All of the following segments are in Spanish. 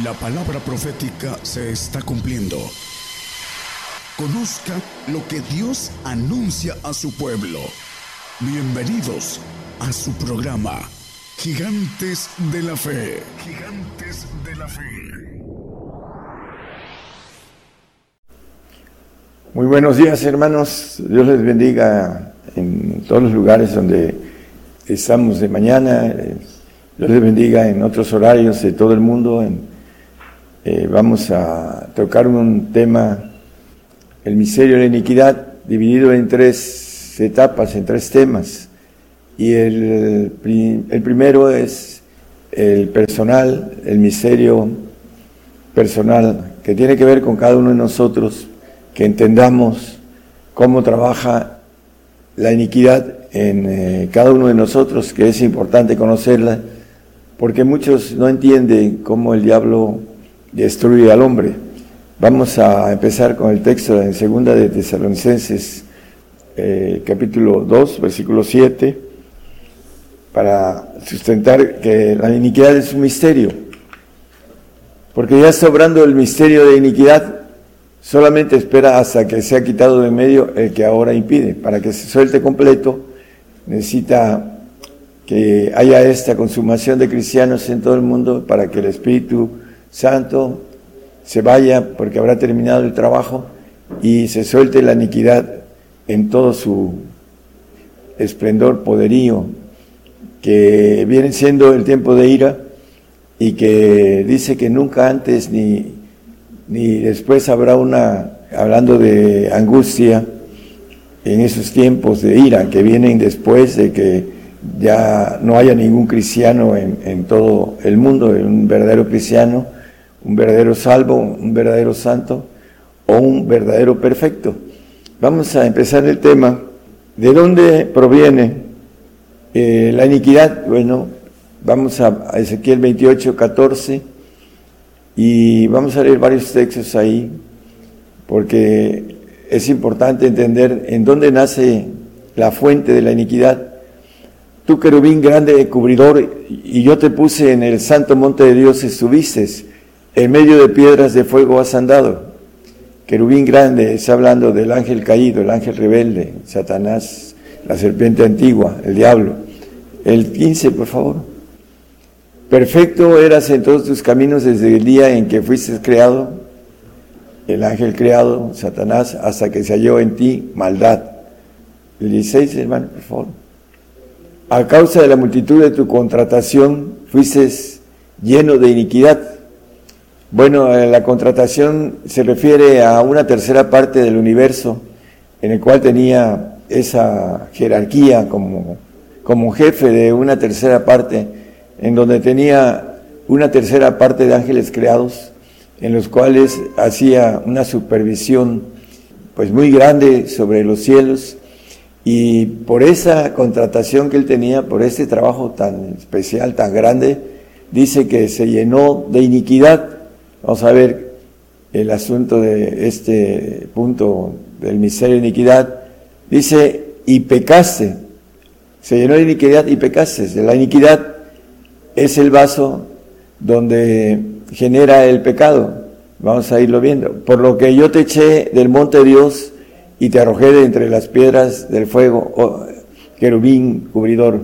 La palabra profética se está cumpliendo. Conozca lo que Dios anuncia a su pueblo. Bienvenidos a su programa, Gigantes de la Fe. Gigantes de la Fe. Muy buenos días hermanos, Dios les bendiga en todos los lugares donde estamos de mañana, Dios les bendiga en otros horarios de todo el mundo, eh, vamos a tocar un tema, el misterio de la iniquidad, dividido en tres etapas, en tres temas. Y el, el primero es el personal, el misterio personal, que tiene que ver con cada uno de nosotros, que entendamos cómo trabaja la iniquidad en eh, cada uno de nosotros, que es importante conocerla, porque muchos no entienden cómo el diablo destruye al hombre. Vamos a empezar con el texto en segunda de Tesalonicenses, eh, capítulo 2, versículo 7, para sustentar que la iniquidad es un misterio. Porque ya está obrando el misterio de iniquidad, solamente espera hasta que sea quitado de medio el que ahora impide. Para que se suelte completo, necesita que haya esta consumación de cristianos en todo el mundo para que el Espíritu Santo se vaya porque habrá terminado el trabajo y se suelte la iniquidad en todo su esplendor, poderío, que viene siendo el tiempo de ira y que dice que nunca antes ni, ni después habrá una, hablando de angustia, en esos tiempos de ira que vienen después de que ya no haya ningún cristiano en, en todo el mundo, un verdadero cristiano, un verdadero salvo, un verdadero santo o un verdadero perfecto. Vamos a empezar el tema. ¿De dónde proviene eh, la iniquidad? Bueno, vamos a, Ezequiel 28, 14 y vamos a leer varios textos ahí porque es importante entender en dónde nace la fuente de la iniquidad. Tú, querubín grande cubridor, y yo te puse en el santo monte de Dios, estuviste en medio de piedras de fuego has andado. Querubín grande está hablando del ángel caído, el ángel rebelde, Satanás, la serpiente antigua, el diablo. El 15, por favor. Perfecto eras en todos tus caminos desde el día en que fuiste creado, el ángel creado, Satanás, hasta que se halló en ti maldad. El 16, hermano, por favor. A causa de la multitud de tu contratación, fuiste lleno de iniquidad bueno, eh, la contratación se refiere a una tercera parte del universo en el cual tenía esa jerarquía como, como jefe de una tercera parte, en donde tenía una tercera parte de ángeles creados, en los cuales hacía una supervisión pues muy grande sobre los cielos. Y por esa contratación que él tenía, por ese trabajo tan especial, tan grande, dice que se llenó de iniquidad Vamos a ver el asunto de este punto del misterio de iniquidad. Dice, y pecaste. Se llenó de iniquidad y pecaste. La iniquidad es el vaso donde genera el pecado. Vamos a irlo viendo. Por lo que yo te eché del monte de Dios y te arrojé de entre las piedras del fuego, oh, querubín cubridor.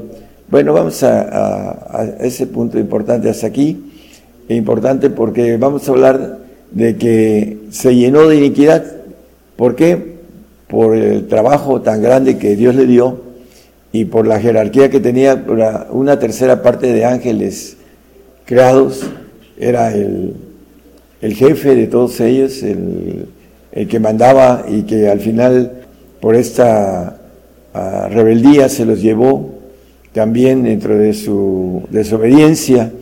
Bueno, vamos a ese punto importante hasta aquí importante porque vamos a hablar de que se llenó de iniquidad. ¿Por qué? Por el trabajo tan grande que Dios le dio y por la jerarquía que tenía una tercera parte de ángeles creados. Era el, jefe de todos ellos, el, que mandaba y que al final por esta ah, rebeldía se los llevó también dentro de su desobediencia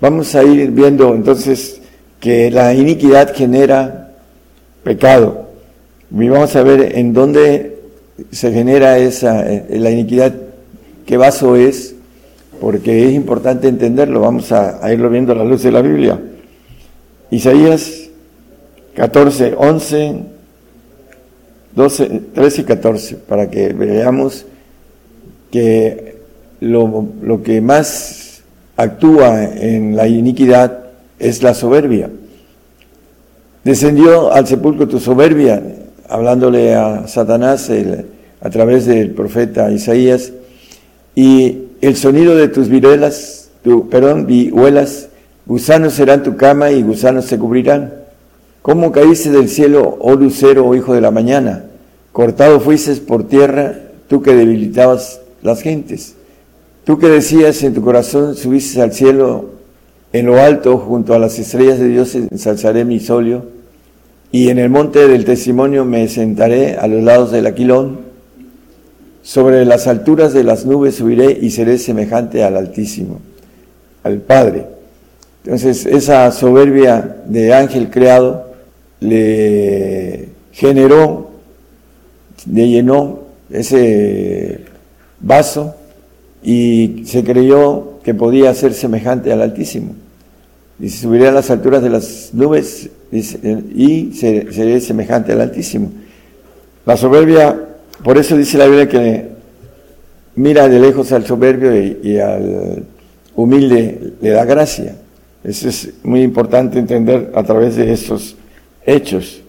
Vamos a ir viendo entonces que la iniquidad genera pecado. Y vamos a ver en dónde se genera esa, eh, la iniquidad, qué vaso es, porque es importante entenderlo. Vamos a, irlo viendo a la luz de la Biblia. Isaías 14, 11, 12, 13 y 14, para que veamos que lo, lo que más actúa en la iniquidad es la soberbia. Descendió al sepulcro tu soberbia, hablándole a Satanás a través del profeta Isaías, y el sonido de tus viruelas, tu, perdón, vihuelas, gusanos serán tu cama y gusanos se cubrirán. ¿Cómo caíste del cielo, oh lucero, oh hijo de la mañana? Cortado fuiste por tierra, tú que debilitabas las gentes. Tú que decías en tu corazón, subiste al cielo, en lo alto, junto a las estrellas de Dios, ensalzaré mi solio, y en el monte del testimonio me sentaré a los lados del aquilón, sobre las alturas de las nubes subiré y seré semejante al Altísimo, al Padre. Entonces, esa soberbia de ángel creado le generó, le llenó ese vaso y se creyó que podía ser semejante al Altísimo. Y se subiría a las alturas de las nubes y sería semejante al Altísimo. La soberbia, por eso dice la Biblia que mira de lejos al soberbio y, al humilde le da gracia. Eso es muy importante entender a través de estos hechos.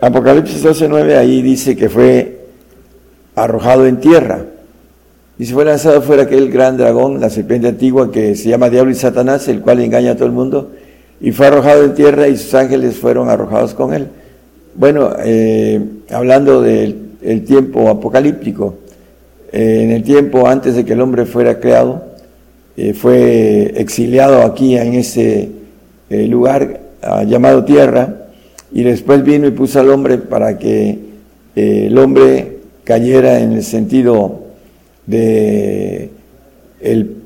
Apocalipsis 12.9 ahí dice que fue arrojado en tierra. Y se fue lanzado fuera aquel gran dragón, la serpiente antigua que se llama Diablo y Satanás, el cual engaña a todo el mundo, y fue arrojado en tierra y sus ángeles fueron arrojados con él. Bueno, eh, hablando del tiempo apocalíptico, eh, en el tiempo antes de que el hombre fuera creado, eh, fue exiliado aquí en ese lugar ah, llamado tierra, y después vino y puso al hombre para que el hombre cayera en el sentido de el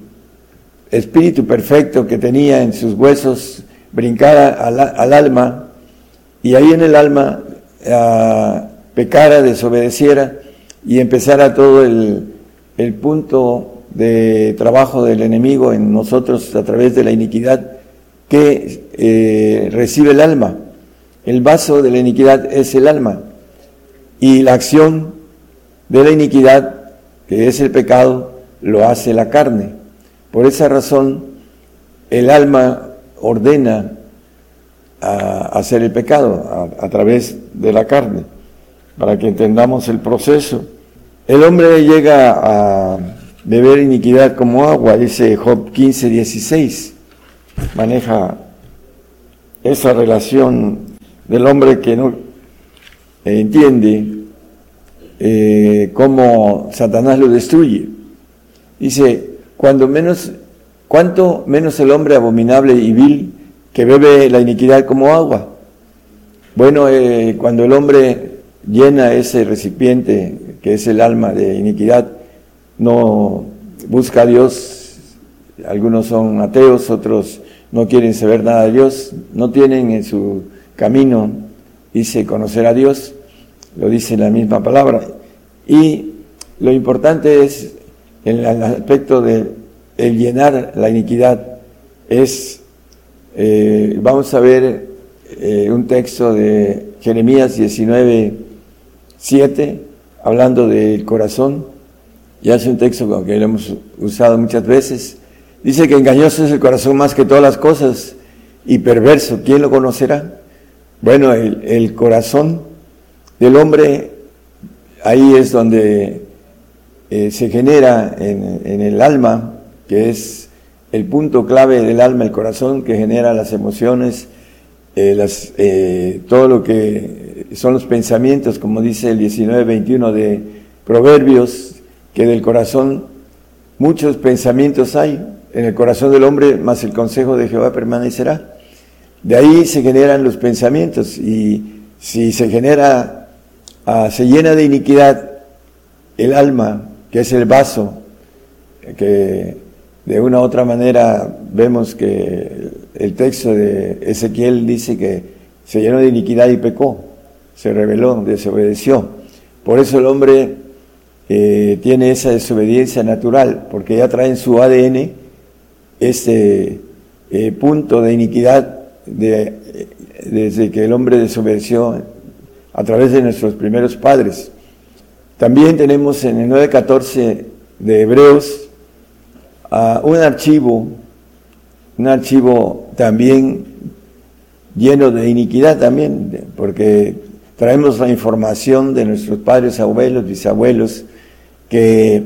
espíritu perfecto que tenía en sus huesos brincara al, alma y ahí en el alma pecara, desobedeciera y empezara todo el, punto de trabajo del enemigo en nosotros a través de la iniquidad que eh, recibe el alma. El vaso de la iniquidad es el alma y la acción de la iniquidad que es el pecado, lo hace la carne. Por esa razón, el alma ordena a hacer el pecado a, través de la carne, para que entendamos el proceso. El hombre llega a beber iniquidad como agua, dice Job 15, 16. Maneja esa relación del hombre que no entiende eh, cómo Satanás lo destruye. Dice, cuando menos, cuanto menos el hombre abominable y vil que bebe la iniquidad como agua. Bueno, eh, cuando el hombre llena ese recipiente que es el alma de iniquidad, no busca a Dios, algunos son ateos, otros no quieren saber nada de Dios, no tienen en su camino, dice, conocer a Dios, lo dice la misma palabra. Y lo importante es, en el aspecto de el llenar la iniquidad, es, eh, vamos a ver eh, un texto de Jeremías 19, 7, hablando del corazón, ya es un texto que lo hemos usado muchas veces, dice que engañoso es el corazón más que todas las cosas y perverso, ¿quién lo conocerá? Bueno, el corazón del hombre, ahí es donde eh, se genera en, el alma, que es el punto clave del alma, el corazón, que genera las emociones, eh, las, eh, todo lo que son los pensamientos, como dice el 19-21 de Proverbios, que del corazón muchos pensamientos hay, en el corazón del hombre, más el consejo de Jehová permanecerá. De ahí se generan los pensamientos y si se genera Ah, se llena de iniquidad el alma, que es el vaso, que de una u otra manera vemos que el texto de Ezequiel dice que se llenó de iniquidad y pecó, se rebeló, desobedeció. Por eso el hombre eh, tiene esa desobediencia natural, porque ya trae en su ADN ese eh, punto de iniquidad de, desde que el hombre desobedeció a través de nuestros primeros padres. También tenemos en el 9.14 de Hebreos un archivo un archivo también lleno de iniquidad también, porque traemos la información de nuestros padres, abuelos, bisabuelos, que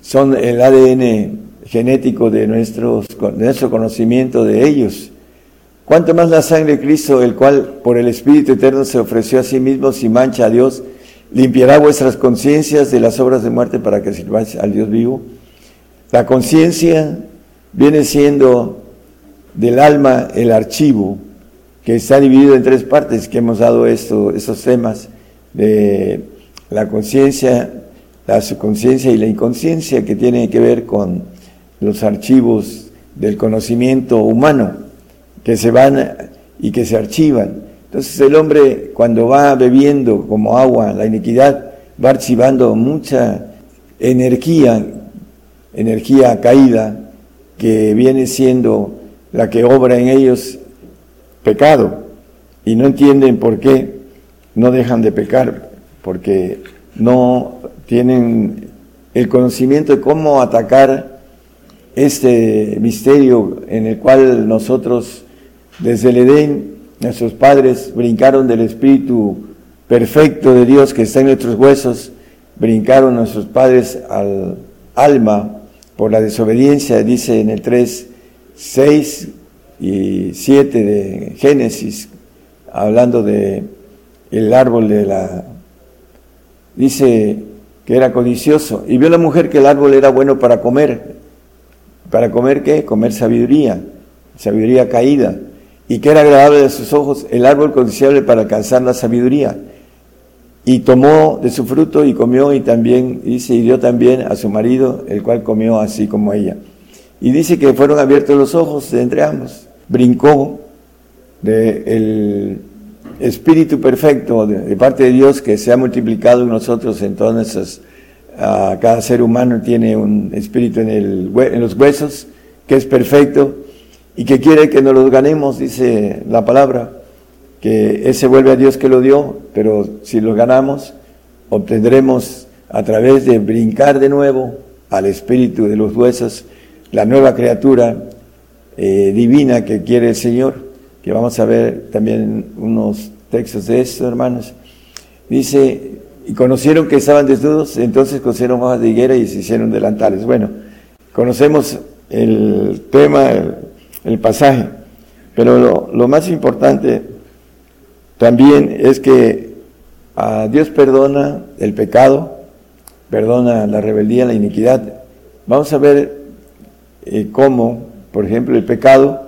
son el ADN genético de, nuestro conocimiento de ellos. Cuanto más la sangre de Cristo, el cual por el Espíritu Eterno se ofreció a sí mismo sin mancha a Dios, limpiará vuestras conciencias de las obras de muerte para que sirváis al Dios vivo. La conciencia viene siendo del alma el archivo que está dividido en tres partes, que hemos dado esto, estos temas de la conciencia, la subconsciencia y la inconsciencia, que tienen que ver con los archivos del conocimiento humano, que se van y que se archivan. Entonces el hombre cuando va bebiendo como agua la iniquidad, va archivando mucha energía, energía caída, que viene siendo la que obra en ellos pecado. Y no entienden por qué no dejan de pecar, porque no tienen el conocimiento de cómo atacar este misterio en el cual nosotros desde el Edén Nuestros padres brincaron del Espíritu perfecto de Dios que está en nuestros huesos, brincaron nuestros padres al alma por la desobediencia, dice en el 3, 6 y 7 de Génesis, hablando de el árbol de la... Dice que era codicioso y vio la mujer que el árbol era bueno para comer. ¿Para comer qué? Comer sabiduría, sabiduría caída y que era agradable de sus ojos el árbol codiciable para alcanzar la sabiduría. Y tomó de su fruto y comió y también, dice, y dio también a su marido, el cual comió así como ella. Y dice que fueron abiertos los ojos de entre ambos. Brincó del Espíritu perfecto de, parte de Dios que se ha multiplicado en nosotros, en todas nuestras, cada ser humano tiene un espíritu en, el, en los huesos que es perfecto y que quiere que nos los ganemos, dice la palabra, que ese vuelve a Dios que lo dio, pero si los ganamos, obtendremos a través de brincar de nuevo al espíritu de los huesos, la nueva criatura eh, divina que quiere el Señor, que vamos a ver también unos textos de esto, hermanos. Dice, y conocieron que estaban desnudos, entonces cosieron hojas de higuera y se hicieron delantales. Bueno, conocemos el tema, pasaje. Pero lo, más importante también es que a Dios perdona el pecado, perdona la rebeldía, la iniquidad. Vamos a ver eh, cómo, por ejemplo, el pecado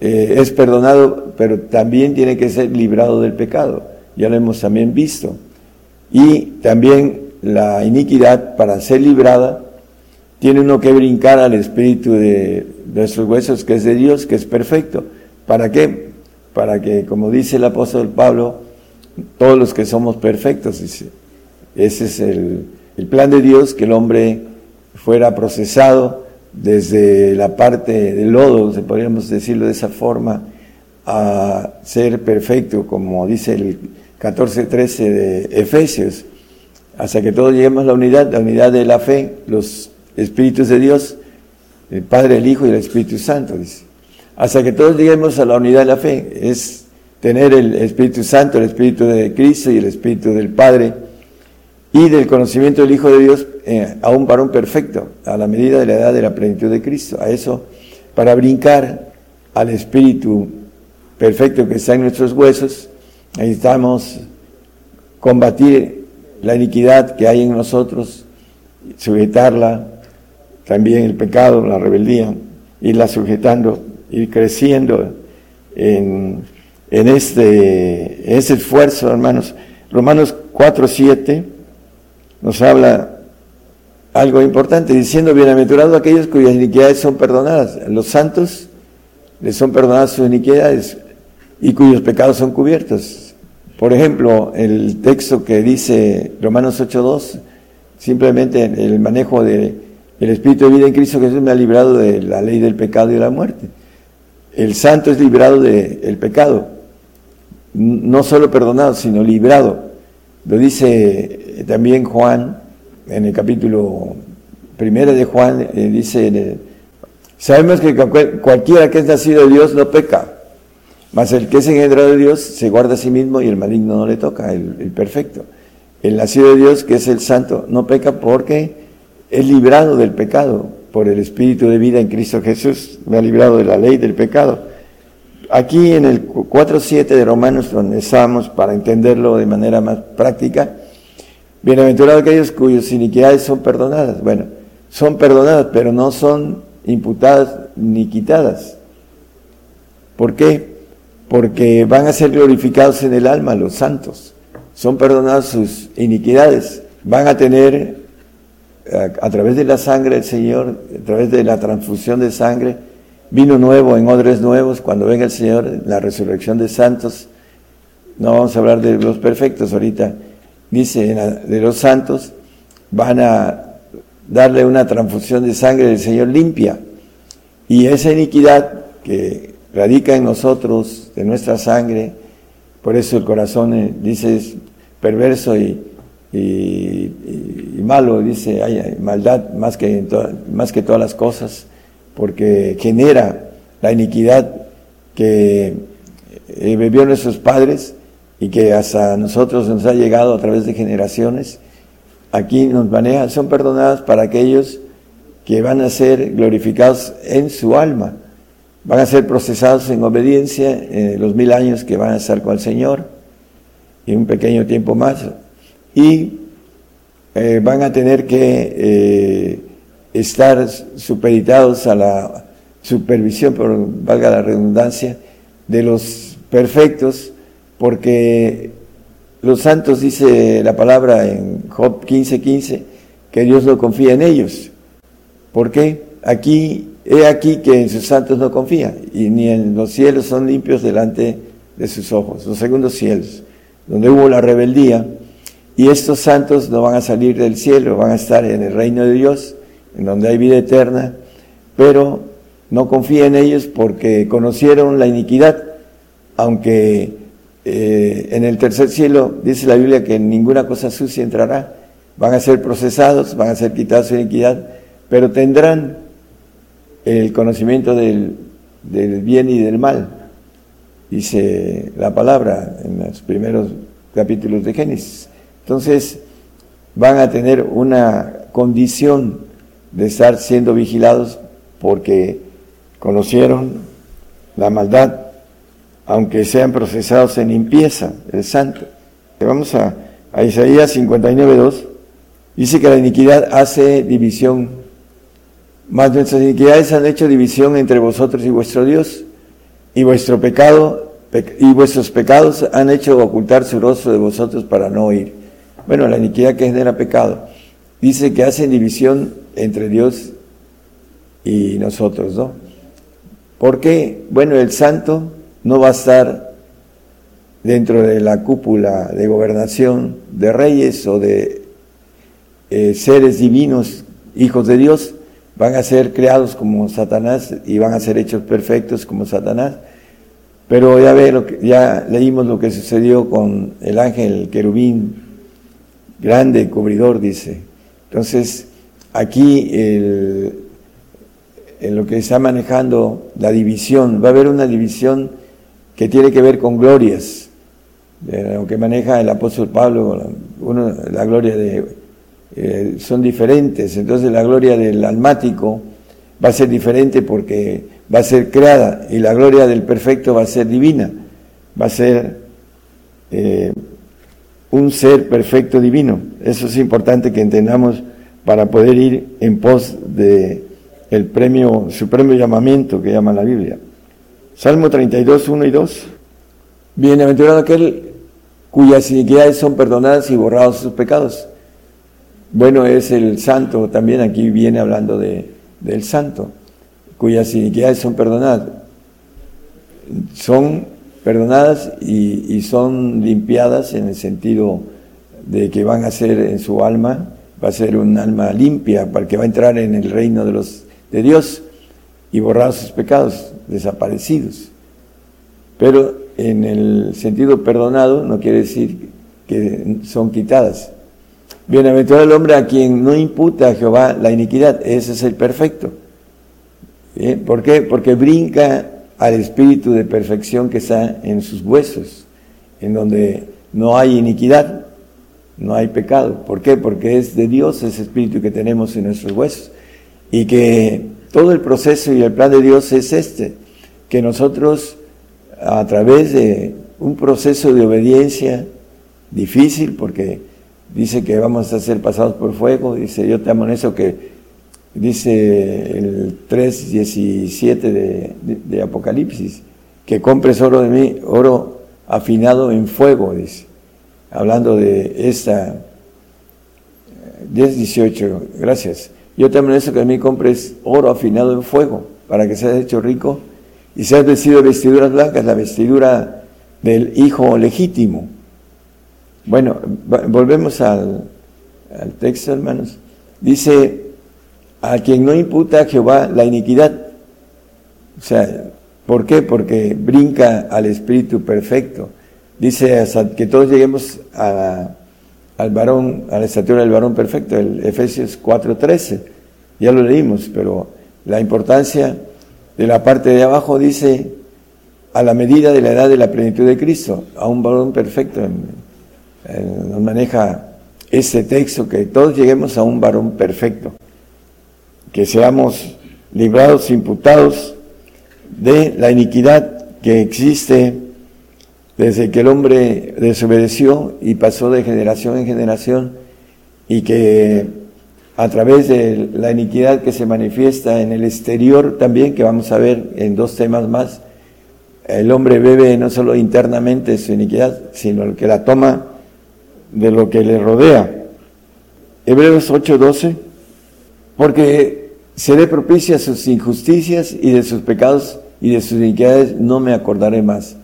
eh, es perdonado, pero también tiene que ser librado del pecado. Ya lo hemos también visto. Y también la iniquidad, para ser librada, tiene uno que brincar al espíritu de, nuestros huesos, que es de Dios, que es perfecto. ¿Para qué? Para que, como dice el apóstol Pablo, todos los que somos perfectos, dice. Ese es el, el plan de Dios, que el hombre fuera procesado desde la parte del lodo, si podríamos decirlo de esa forma, a ser perfecto, como dice el 14-13 de Efesios, hasta que todos lleguemos a la unidad, la unidad de la fe, los espíritus de Dios, el Padre, el Hijo y el Espíritu Santo, dice. Hasta que todos lleguemos a la unidad de la fe, es tener el Espíritu Santo, el Espíritu de Cristo y el Espíritu del Padre y del conocimiento del Hijo de Dios eh, a un varón perfecto, a la medida de la edad de la plenitud de Cristo. A eso, para brincar al Espíritu perfecto que está en nuestros huesos, necesitamos combatir la iniquidad que hay en nosotros, sujetarla, también el pecado, la rebeldía, irla sujetando, ir creciendo en, en este, ese esfuerzo, hermanos. Romanos 4, 7 nos habla algo importante, diciendo, bienaventurados aquellos cuyas iniquidades son perdonadas. Los santos les son perdonadas sus iniquidades y cuyos pecados son cubiertos. Por ejemplo, el texto que dice Romanos 8.2, simplemente el manejo de el Espíritu de vida en Cristo Jesús me ha librado de la ley del pecado y de la muerte. El santo es librado del pecado, no solo perdonado, sino librado. Lo dice también Juan en el capítulo primero de Juan, eh, dice Sabemos que cualquiera que es nacido de Dios no peca, mas el que es engendrado de Dios se guarda a sí mismo y el maligno no le toca, el perfecto. El nacido de Dios, que es el santo, no peca porque es librado del pecado por el Espíritu de vida en Cristo Jesús, me ha librado de la ley del pecado. Aquí en el 4.7 de Romanos, donde estamos para entenderlo de manera más práctica, bienaventurados aquellos cuyas iniquidades son perdonadas. Bueno, son perdonadas, pero no son imputadas ni quitadas. ¿Por qué? Porque van a ser glorificados en el alma los santos son perdonadas sus iniquidades, van a tener a, través de la sangre del Señor, a través de la transfusión de sangre, vino nuevo en odres nuevos, cuando venga el Señor, la resurrección de santos, no vamos a hablar de los perfectos ahorita, dice de los santos, van a darle una transfusión de sangre del Señor limpia. Y esa iniquidad que radica en nosotros, de nuestra sangre, por eso el corazón eh, dice es perverso y, malo, dice hay maldad más que, más que todas las cosas, porque genera la iniquidad que eh, bebió nuestros padres y que hasta nosotros nos ha llegado a través de generaciones. Aquí nos maneja, son perdonadas para aquellos que van a ser glorificados en su alma van a ser procesados en obediencia en los mil años que van a estar con el Señor y un pequeño tiempo más y eh, van a tener que eh, estar supeditados a la supervisión, por valga la redundancia, de los perfectos, porque los santos, dice la palabra en Job 15:15, 15, que Dios no confía en ellos. ¿Por qué? Aquí He aquí que en sus santos no confía, y ni en los cielos son limpios delante de sus ojos, los segundos cielos, donde hubo la rebeldía, y estos santos no van a salir del cielo, van a estar en el reino de Dios, en donde hay vida eterna, pero no confía en ellos porque conocieron la iniquidad, aunque eh, en el tercer cielo dice la Biblia que ninguna cosa sucia entrará, van a ser procesados, van a ser quitados su iniquidad, pero tendrán el conocimiento del, bien y del mal, dice la palabra en los primeros capítulos de Génesis. Entonces van a tener una condición de estar siendo vigilados porque conocieron la maldad, aunque sean procesados en limpieza, el santo. Vamos a, a Isaías 59.2, dice que la iniquidad hace división mas nuestras iniquidades han hecho división entre vosotros y vuestro Dios, y vuestro pecado y vuestros pecados han hecho ocultar su rostro de vosotros para no oír. Bueno, la iniquidad que genera pecado. Dice que hacen división entre Dios y nosotros, ¿no? Porque, bueno, el santo no va a estar dentro de la cúpula de gobernación de reyes o de eh, seres divinos, hijos de Dios, van a ser creados como Satanás y van a ser hechos perfectos como Satanás. Pero ya ve lo que, ya leímos lo que sucedió con el ángel querubín, grande cubridor, dice. Entonces, aquí en lo que está manejando la división, va a haber una división que tiene que ver con glorias, de lo que maneja el apóstol Pablo, uno, la gloria de eh, son diferentes. Entonces la gloria del almático va a ser diferente porque va a ser creada y la gloria del perfecto va a ser divina, va a ser eh, un ser perfecto divino. Eso es importante que entendamos para poder ir en pos de el premio, supremo llamamiento que llama la Biblia. Salmo 32, 1 y 2. Bienaventurado aquel cuyas iniquidades son perdonadas y borrados sus pecados. Bueno, es el santo, también aquí viene hablando de, del santo, cuyas iniquidades son perdonadas. Son perdonadas y, son limpiadas en el sentido de que van a ser en su alma, va a ser un alma limpia, para que va a entrar en el reino de, los, de Dios y borrar sus pecados, desaparecidos. Pero en el sentido perdonado no quiere decir que son quitadas, Bienaventurado el hombre a quien no imputa a Jehová la iniquidad, ese es el perfecto. ¿Por qué? Porque brinca al espíritu de perfección que está en sus huesos, en donde no hay iniquidad, no hay pecado. ¿Por qué? Porque es de Dios ese espíritu que tenemos en nuestros huesos. Y que todo el proceso y el plan de Dios es este, que nosotros a través de un proceso de obediencia difícil, porque dice que vamos a ser pasados por fuego, dice yo te amonesto que dice el 3.17 de, de, Apocalipsis, que compres oro de mí, oro afinado en fuego, dice, hablando de esta 10.18, gracias. Yo te amonesto que a mí compres oro afinado en fuego, para que seas hecho rico y seas vestido de vestiduras blancas, la vestidura del hijo legítimo. Bueno, volvemos al, al texto, hermanos. Dice, a quien no imputa a Jehová la iniquidad. O sea, ¿por qué? Porque brinca al Espíritu perfecto. Dice que todos lleguemos al varón, a la estatura del varón perfecto, el Efesios 4.13. Ya lo leímos, pero la importancia de la parte de abajo dice a la medida de la edad de la plenitud de Cristo, a un varón perfecto. nos maneja ese texto, que todos lleguemos a un varón perfecto que seamos librados, imputados de la iniquidad que existe desde que el hombre desobedeció y pasó de generación en generación y que a través de la iniquidad que se manifiesta en el exterior también, que vamos a ver en dos temas más, el hombre bebe no solo internamente su iniquidad, sino que la toma de lo que le rodea. Hebreos 8:12, porque seré propicia a sus injusticias y de sus pecados y de sus iniquidades no me acordaré más.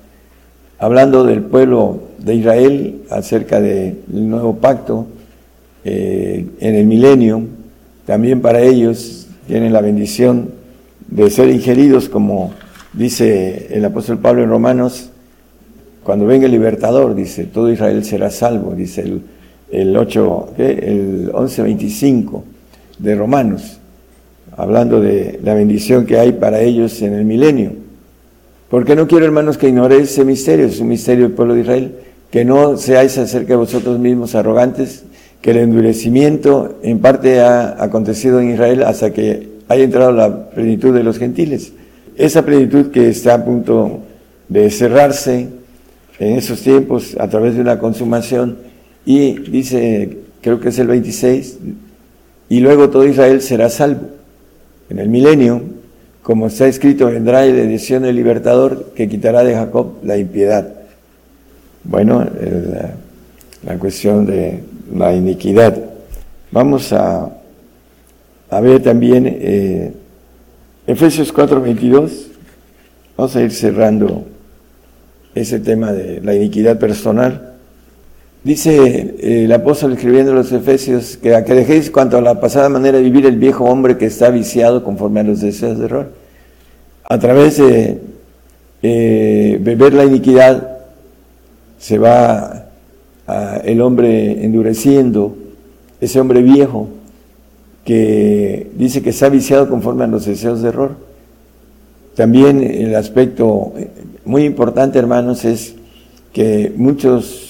Hablando del pueblo de Israel acerca del nuevo pacto eh, en el milenio, también para ellos tienen la bendición de ser ingeridos, como dice el apóstol Pablo en Romanos, cuando venga el libertador, dice, todo Israel será salvo, dice el, el 8, el 11.25 de Romanos hablando de la bendición que hay para ellos en el milenio. Porque no quiero, hermanos, que ignoréis ese misterio, es un misterio del pueblo de Israel, que no seáis acerca de vosotros mismos arrogantes, que el endurecimiento en parte ha acontecido en Israel hasta que haya entrado la plenitud de los gentiles. Esa plenitud que está a punto de cerrarse en esos tiempos a través de una consumación y dice, creo que es el 26, y luego todo Israel será salvo en el milenio, como está escrito, vendrá la edición del libertador que quitará de Jacob la impiedad. Bueno, la, cuestión de la iniquidad. Vamos a, a ver también eh, Efesios 4:22. Vamos a ir cerrando ese tema de la iniquidad personal. Dice eh, el apóstol escribiendo los Efesios que a que dejéis cuanto a la pasada manera de vivir el viejo hombre que está viciado conforme a los deseos de error. A través de eh, beber la iniquidad se va el hombre endureciendo, ese hombre viejo que dice que está viciado conforme a los deseos de error. También el aspecto muy importante, hermanos, es que muchos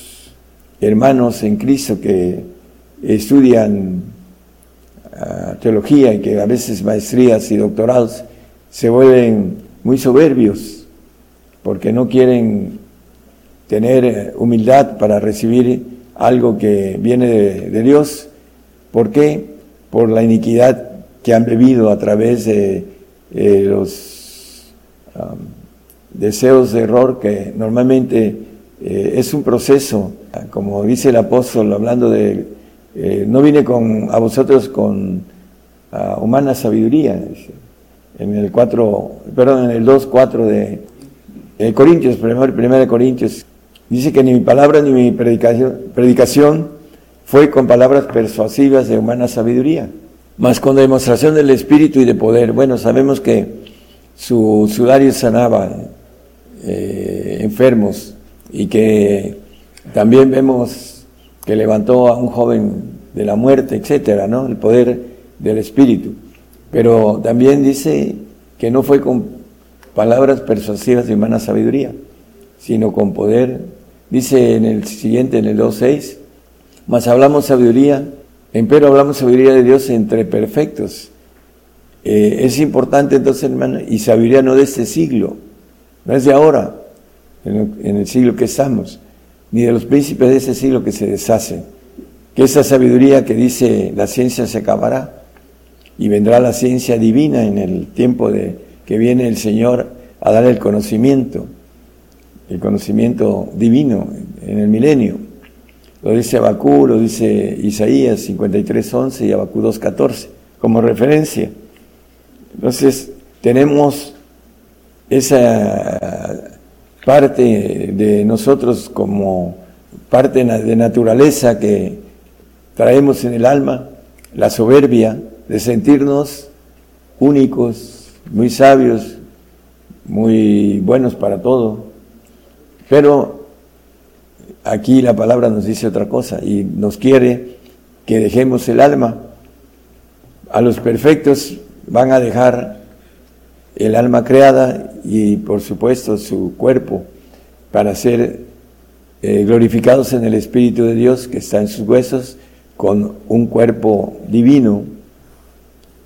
hermanos en Cristo que estudian ah, teología y que a veces maestrías y doctorados se vuelven muy soberbios porque no quieren tener eh, humildad para recibir algo que viene de, Dios. ¿Por qué? Por la iniquidad que han bebido a través de eh, los deseos de error que normalmente eh, es un proceso como dice el apóstol, hablando de, eh, no vine con, a vosotros con humana sabiduría, en el 4, perdón, en el 2, 4 de Corintios, primero, primero Corintios, dice que ni mi palabra ni mi predicación, predicación fue con palabras persuasivas de humana sabiduría, mas con demostración del Espíritu y de poder. Bueno, sabemos que su sudario sanaba eh, enfermos y que también vemos que levantó a un joven de la muerte, etcétera, ¿no? El poder del Espíritu. Pero también dice que no fue con palabras persuasivas de humana sabiduría, sino con poder. Dice en el siguiente, en el 2.6, mas hablamos sabiduría, empero hablamos sabiduría de Dios entre perfectos. Eh, es importante entonces, hermano, y sabiduría no de este siglo, no es de ahora, en el siglo que estamos, ni de los príncipes de ese siglo que se deshacen. Que esa sabiduría que dice la ciencia se acabará y vendrá la ciencia divina en el tiempo de que viene el Señor a dar el conocimiento, el conocimiento divino en el milenio. Lo dice Abacú, lo dice Isaías 53.11 y Abacú 2.14 como referencia. Entonces, tenemos esa parte de nosotros como parte de naturaleza que traemos en el alma, la soberbia de sentirnos únicos, muy sabios, muy buenos para todo, pero aquí la palabra nos dice otra cosa y nos quiere que dejemos el alma. A los perfectos van a dejar el alma creada y por supuesto su cuerpo para ser eh, glorificados en el Espíritu de Dios que está en sus huesos con un cuerpo divino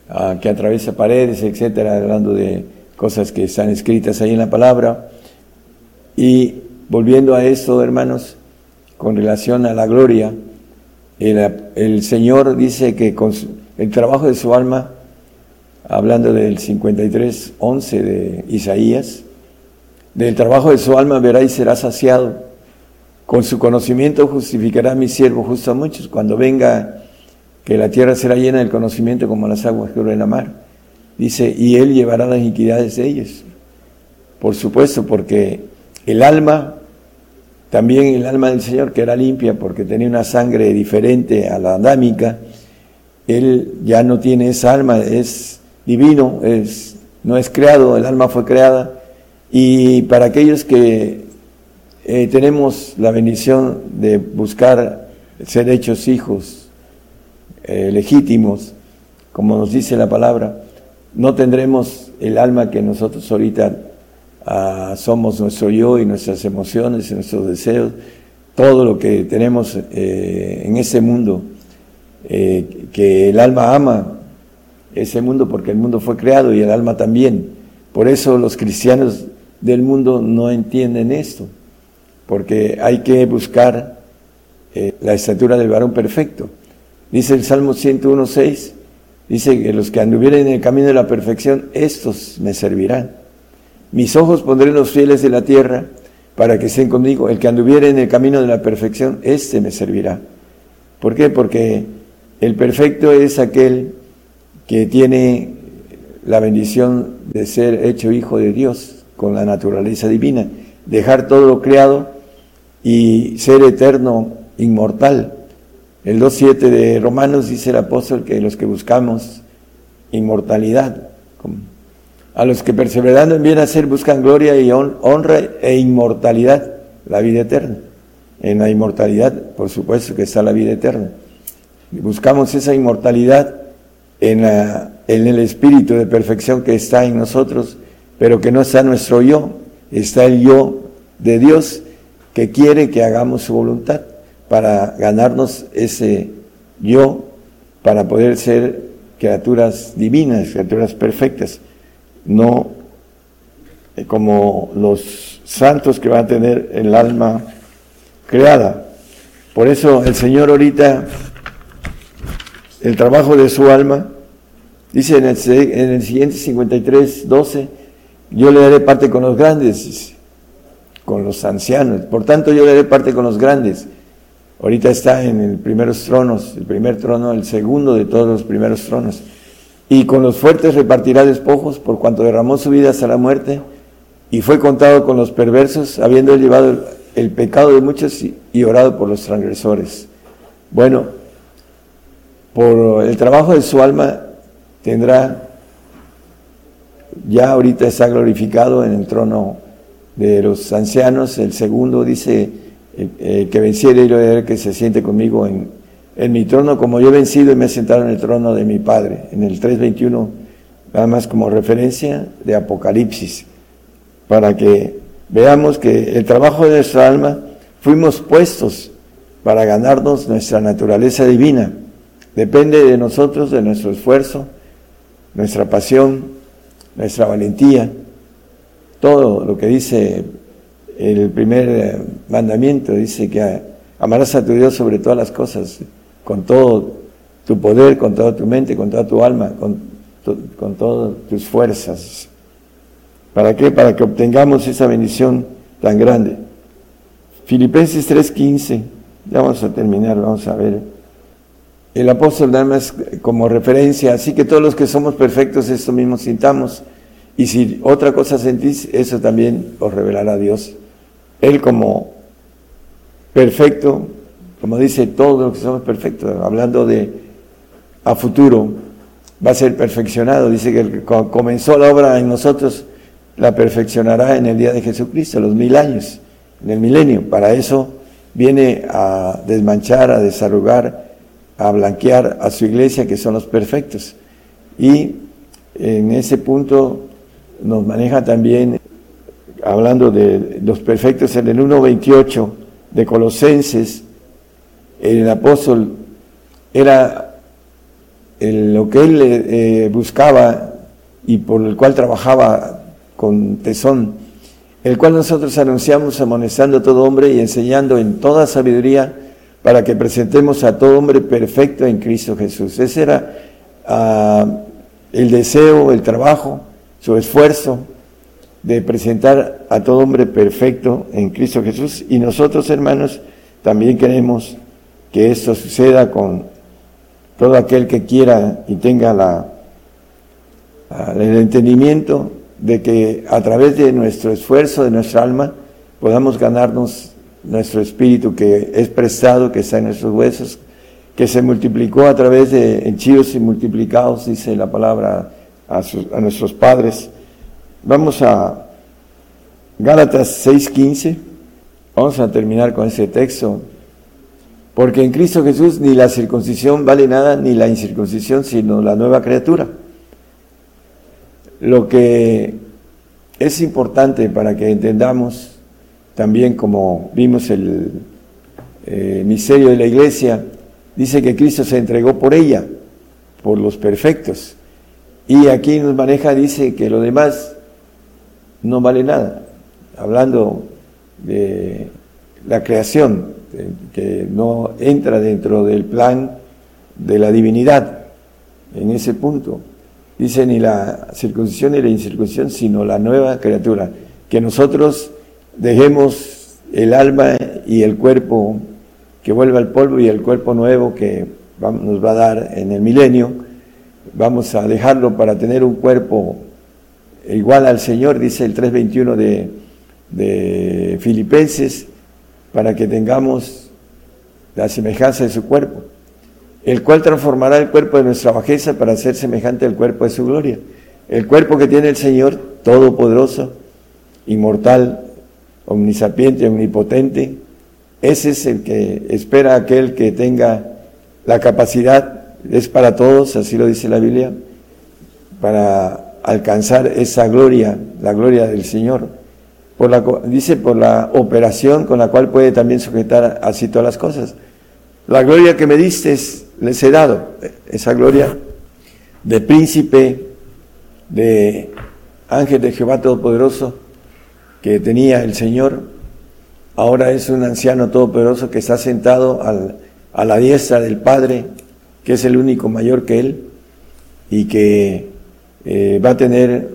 ah, que atraviesa paredes, etcétera, hablando de cosas que están escritas ahí en la palabra. Y volviendo a esto, hermanos, con relación a la gloria, el, el Señor dice que con el trabajo de su alma hablando del 53, 11 de Isaías, del trabajo de su alma verá y será saciado. Con su conocimiento justificará mi siervo justo a muchos. Cuando venga, que la tierra será llena del conocimiento como las aguas que en la mar. Dice, y él llevará las iniquidades de ellos. Por supuesto, porque el alma, también el alma del Señor, que era limpia porque tenía una sangre diferente a la adámica, él ya no tiene esa alma, es divino, es, no es creado, el alma fue creada. Y para aquellos que eh, tenemos la bendición de buscar ser hechos hijos eh, legítimos, como nos dice la palabra, no tendremos el alma que nosotros ahorita ah, somos nuestro yo y nuestras emociones y nuestros deseos, todo lo que tenemos eh, en ese mundo, que el alma ama ese mundo porque el mundo fue creado y el alma también. Por eso los cristianos del mundo no entienden esto, porque hay que buscar eh, la estatura del varón perfecto. Dice el Salmo 101.6, dice que los que anduvieren en el camino de la perfección, estos me servirán. Mis ojos pondré en los fieles de la tierra para que estén conmigo. El que anduviere en el camino de la perfección, este me servirá. ¿Por qué? Porque el perfecto es aquel que tiene la bendición de ser hecho hijo de Dios con la naturaleza divina, dejar todo lo creado y ser eterno, inmortal. El 2.7 de Romanos dice el apóstol que los que buscamos inmortalidad, a los que perseverando en bien hacer buscan gloria y honra e inmortalidad, la vida eterna. En la inmortalidad, por supuesto que está la vida eterna. Buscamos esa inmortalidad en, el espíritu de perfección que está en nosotros, pero que no está nuestro yo, está el yo de Dios que quiere que hagamos su voluntad para ganarnos ese yo, para poder ser criaturas divinas, criaturas perfectas, no como los santos que van a tener el alma creada. Por eso el Señor ahorita, el trabajo de su alma, Dice en el, en siguiente 53, 12, yo le daré parte con los grandes, con los ancianos. Por tanto, yo le daré parte con los grandes. Ahorita está en el primeros tronos, el primer trono, el segundo de todos los primeros tronos. Y con los fuertes repartirá despojos, por cuanto derramó su vida hasta la muerte, y fue contado con los perversos, habiendo llevado el, pecado de muchos y orado por los transgresores. Bueno, por el trabajo de su alma tendrá, ya ahorita está glorificado en el trono de los ancianos, el segundo dice, que venciere y lo que se siente conmigo en, mi trono, como yo he vencido y me he sentado en el trono de mi Padre. En el 3.21 nada más como referencia de Apocalipsis, para que veamos que el trabajo de nuestra alma fuimos puestos para ganarnos nuestra naturaleza divina. Depende de nosotros, de nuestro esfuerzo, nuestra pasión, nuestra valentía, todo lo que dice el primer mandamiento, dice que amarás a tu Dios sobre todas las cosas, con todo tu poder, con toda tu mente, con toda tu alma, con, con todas tus fuerzas. ¿Para qué? Para que obtengamos esa bendición tan grande. Filipenses 3:15, ya vamos a terminar, vamos a ver. El apóstol da más como referencia, así que todos los que somos perfectos, esto mismo sintamos. Y si otra cosa sentís, eso también os revelará Dios. Él como perfecto, como dice todos los que somos perfectos, hablando de a futuro, va a ser perfeccionado. Dice que el que comenzó la obra en nosotros la perfeccionará en el día de Jesucristo, los mil años, en el milenio. Para eso viene a desmanchar, a desarrugar, a blanquear a su iglesia, que son los perfectos. Y en ese punto nos maneja también, hablando de los perfectos, en el 1.28 de Colosenses, el apóstol era lo que él eh, buscaba y por el cual trabajaba con tesón, el cual nosotros anunciamos amonestando a todo hombre y enseñando en toda sabiduría para que presentemos a todo hombre perfecto en Cristo Jesús. Ese era ah, el deseo, el trabajo, su esfuerzo de presentar a todo hombre perfecto en Cristo Jesús. Y nosotros, hermanos, también queremos que esto suceda con todo aquel que quiera y tenga la, el entendimiento de que a través de nuestro esfuerzo, de nuestra alma, podamos ganarnos nuestro espíritu que es prestado, que está en nuestros huesos, que se multiplicó a través de henchidos y multiplicados, dice la palabra a, nuestros padres. Vamos a Gálatas 6:15, vamos a terminar con ese texto. Porque en Cristo Jesús ni la circuncisión vale nada, ni la incircuncisión, sino la nueva criatura. Lo que es importante para que entendamos también como vimos el eh, misterio de la iglesia, dice que Cristo se entregó por ella, por los perfectos. Y aquí nos maneja, dice que lo demás no vale nada, hablando de la creación, que no entra dentro del plan de la divinidad en ese punto dice ni la circuncisión ni la incircuncisión, sino la nueva criatura. Que nosotros dejemos el alma y el cuerpo que vuelva al polvo y el cuerpo nuevo que nos va a dar en el milenio, vamos a dejarlo para tener un cuerpo igual al Señor, dice el 3.21 de, de Filipenses, para que tengamos la semejanza de su cuerpo el cual transformará el cuerpo de nuestra bajeza para ser semejante al cuerpo de su gloria. El cuerpo que tiene el Señor, todopoderoso, inmortal, omnisapiente, omnipotente, ese es el que espera aquel que tenga la capacidad, es para todos, así lo dice la Biblia, para alcanzar esa gloria, la gloria del Señor. Dice por la operación con la cual puede también sujetar así todas las cosas. La gloria que me diste les he dado, esa gloria de príncipe, de ángel de Jehová Todopoderoso que tenía el Señor, ahora es un anciano todopoderoso que está sentado a la diestra del Padre, que es el único mayor que Él, y que eh, va a tener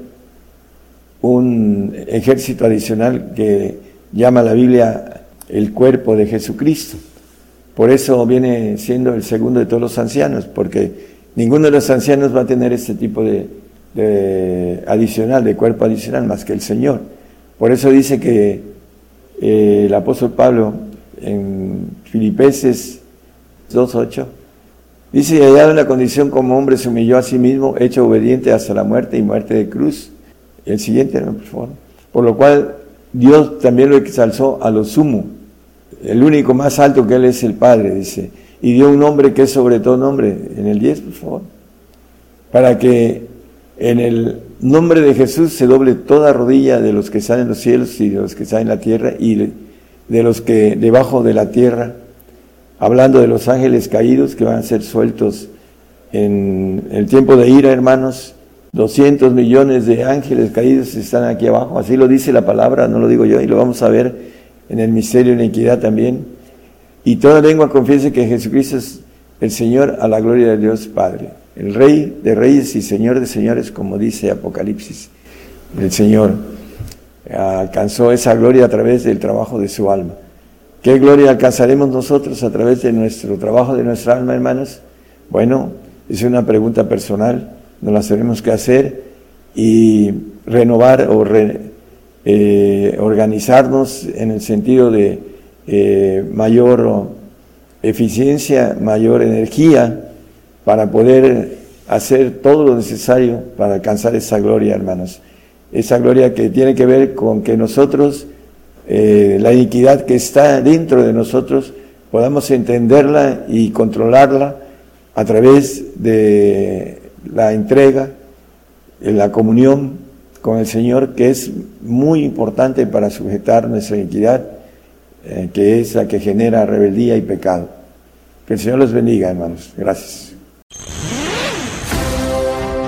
un ejército adicional que llama la Biblia el cuerpo de Jesucristo. Por eso viene siendo el segundo de todos los ancianos, porque ninguno de los ancianos va a tener este tipo de, adicional, de cuerpo adicional, más que el Señor. Por eso dice que eh, el apóstol Pablo en Filipenses 2.8, dice, y hallado en la condición como hombre se humilló a sí mismo, hecho obediente hasta la muerte y muerte de cruz. El siguiente, por favor. Por lo cual Dios también lo exalzó a lo sumo el único más alto que Él es el Padre, dice, y dio un nombre que es sobre todo nombre, en el 10, por favor, para que en el nombre de Jesús se doble toda rodilla de los que están en los cielos y de los que están en la tierra y de los que debajo de la tierra, hablando de los ángeles caídos que van a ser sueltos en el tiempo de ira, hermanos, 200 millones de ángeles caídos están aquí abajo, así lo dice la palabra, no lo digo yo, y lo vamos a ver en el misterio de la iniquidad también. Y toda lengua confiese que Jesucristo es el Señor a la gloria de Dios Padre, el Rey de reyes y Señor de señores, como dice Apocalipsis. El Señor alcanzó esa gloria a través del trabajo de su alma. ¿Qué gloria alcanzaremos nosotros a través de nuestro trabajo de nuestra alma, hermanos? Bueno, es una pregunta personal, nos la tenemos que hacer y renovar o eh, organizarnos en el sentido de eh, mayor eficiencia, mayor energía para poder hacer todo lo necesario para alcanzar esa gloria, hermanos. Esa gloria que tiene que ver con que nosotros, eh, la iniquidad que está dentro de nosotros, podamos entenderla y controlarla a través de la entrega, la comunión con el Señor, que es muy importante para sujetar nuestra iniquidad, eh, que es la que genera rebeldía y pecado. Que el Señor los bendiga, hermanos. Gracias.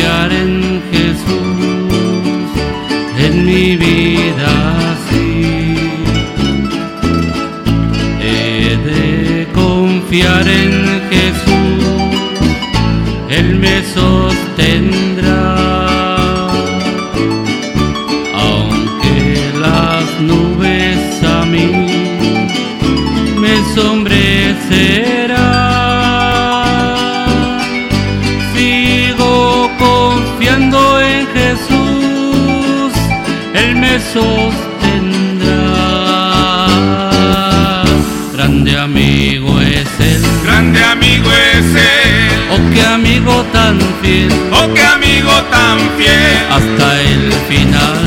Confiar en Jesús, en mi vida sí. He de confiar en me sostendrá. Grande amigo es Él, Grande amigo es Él, oh qué amigo tan fiel, oh qué amigo tan fiel, hasta el final.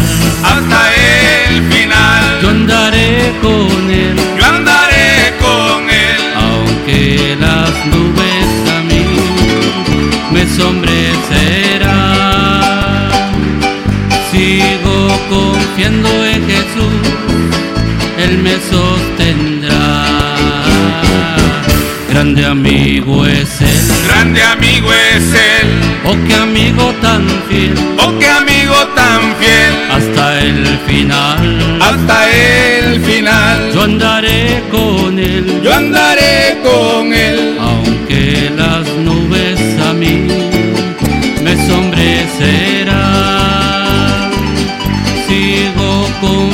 hasta el final. Yo andaré con Él, confiando en Jesús, Él me sostendrá. Grande amigo es Él, grande amigo es Él, oh qué amigo tan fiel, oh qué amigo tan fiel, hasta el final. hasta el final. Yo andaré con Él. Yo andaré con Él,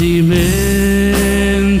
afán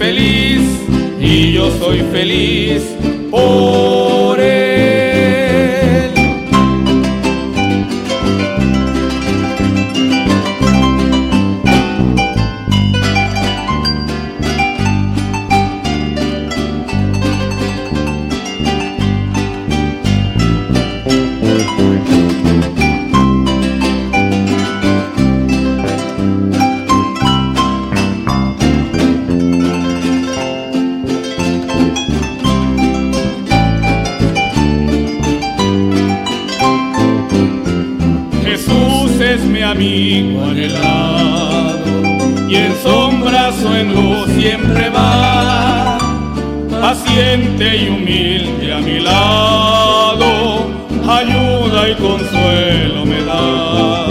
Feliz, y yo soy feliz y en sombras o en luz siempre va, paciente y humilde a mi lado, ayuda y consuelo me da.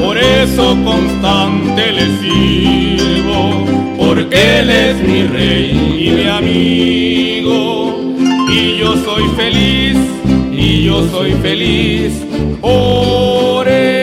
Por eso constante le sirvo, porque él es mi rey y mi amigo, y yo soy feliz, y yo soy feliz. Ore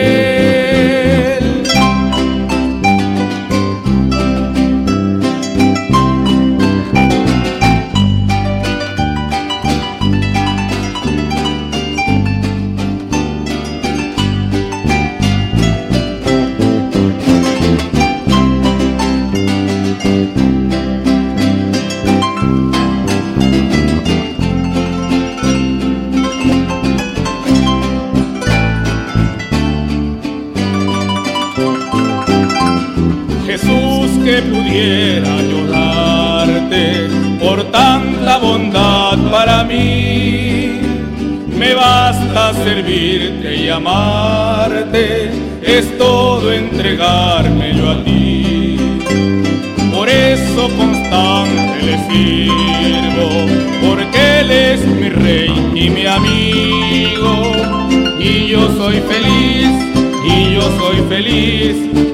amarte es todo entregarme yo a ti. Por eso constante le sirvo, porque él es mi rey y mi amigo. Y yo soy feliz, y yo soy feliz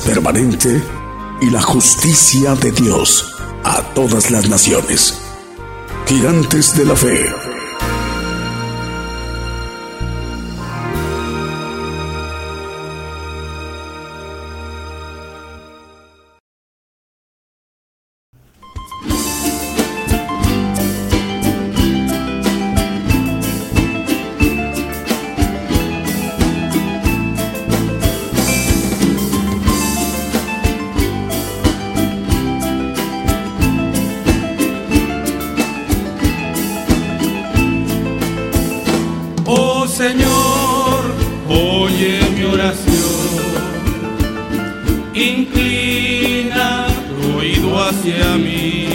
Permanente y la justicia de Dios a todas las naciones. Gigantes de la fe. Señor, oye mi oración, inclina tu oído hacia mí,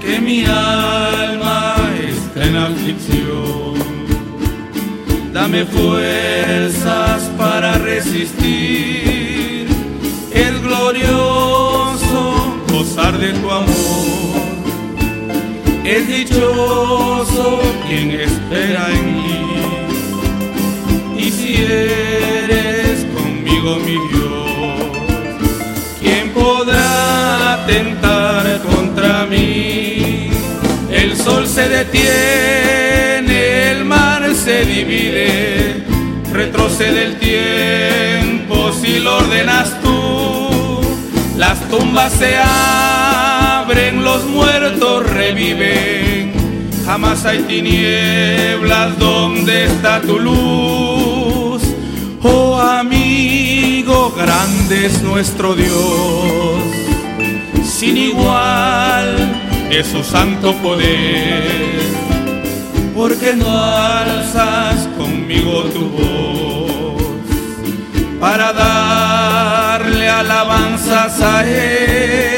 que mi alma está en aflicción. Dame fuerzas para resistir, es glorioso gozar de tu amor. Es dichoso quien espera en mí. Eres conmigo mi Dios, ¿quién podrá tentar contra mí? El sol se detiene, el mar se divide, retrocede el tiempo si lo ordenas tú. Las tumbas se abren, los muertos reviven. Jamás hay tinieblas donde está tu luz. Oh amigo, grande es nuestro Dios. Sin igual es su santo poder. Porque no alzas conmigo tu voz para darle alabanzas a Él.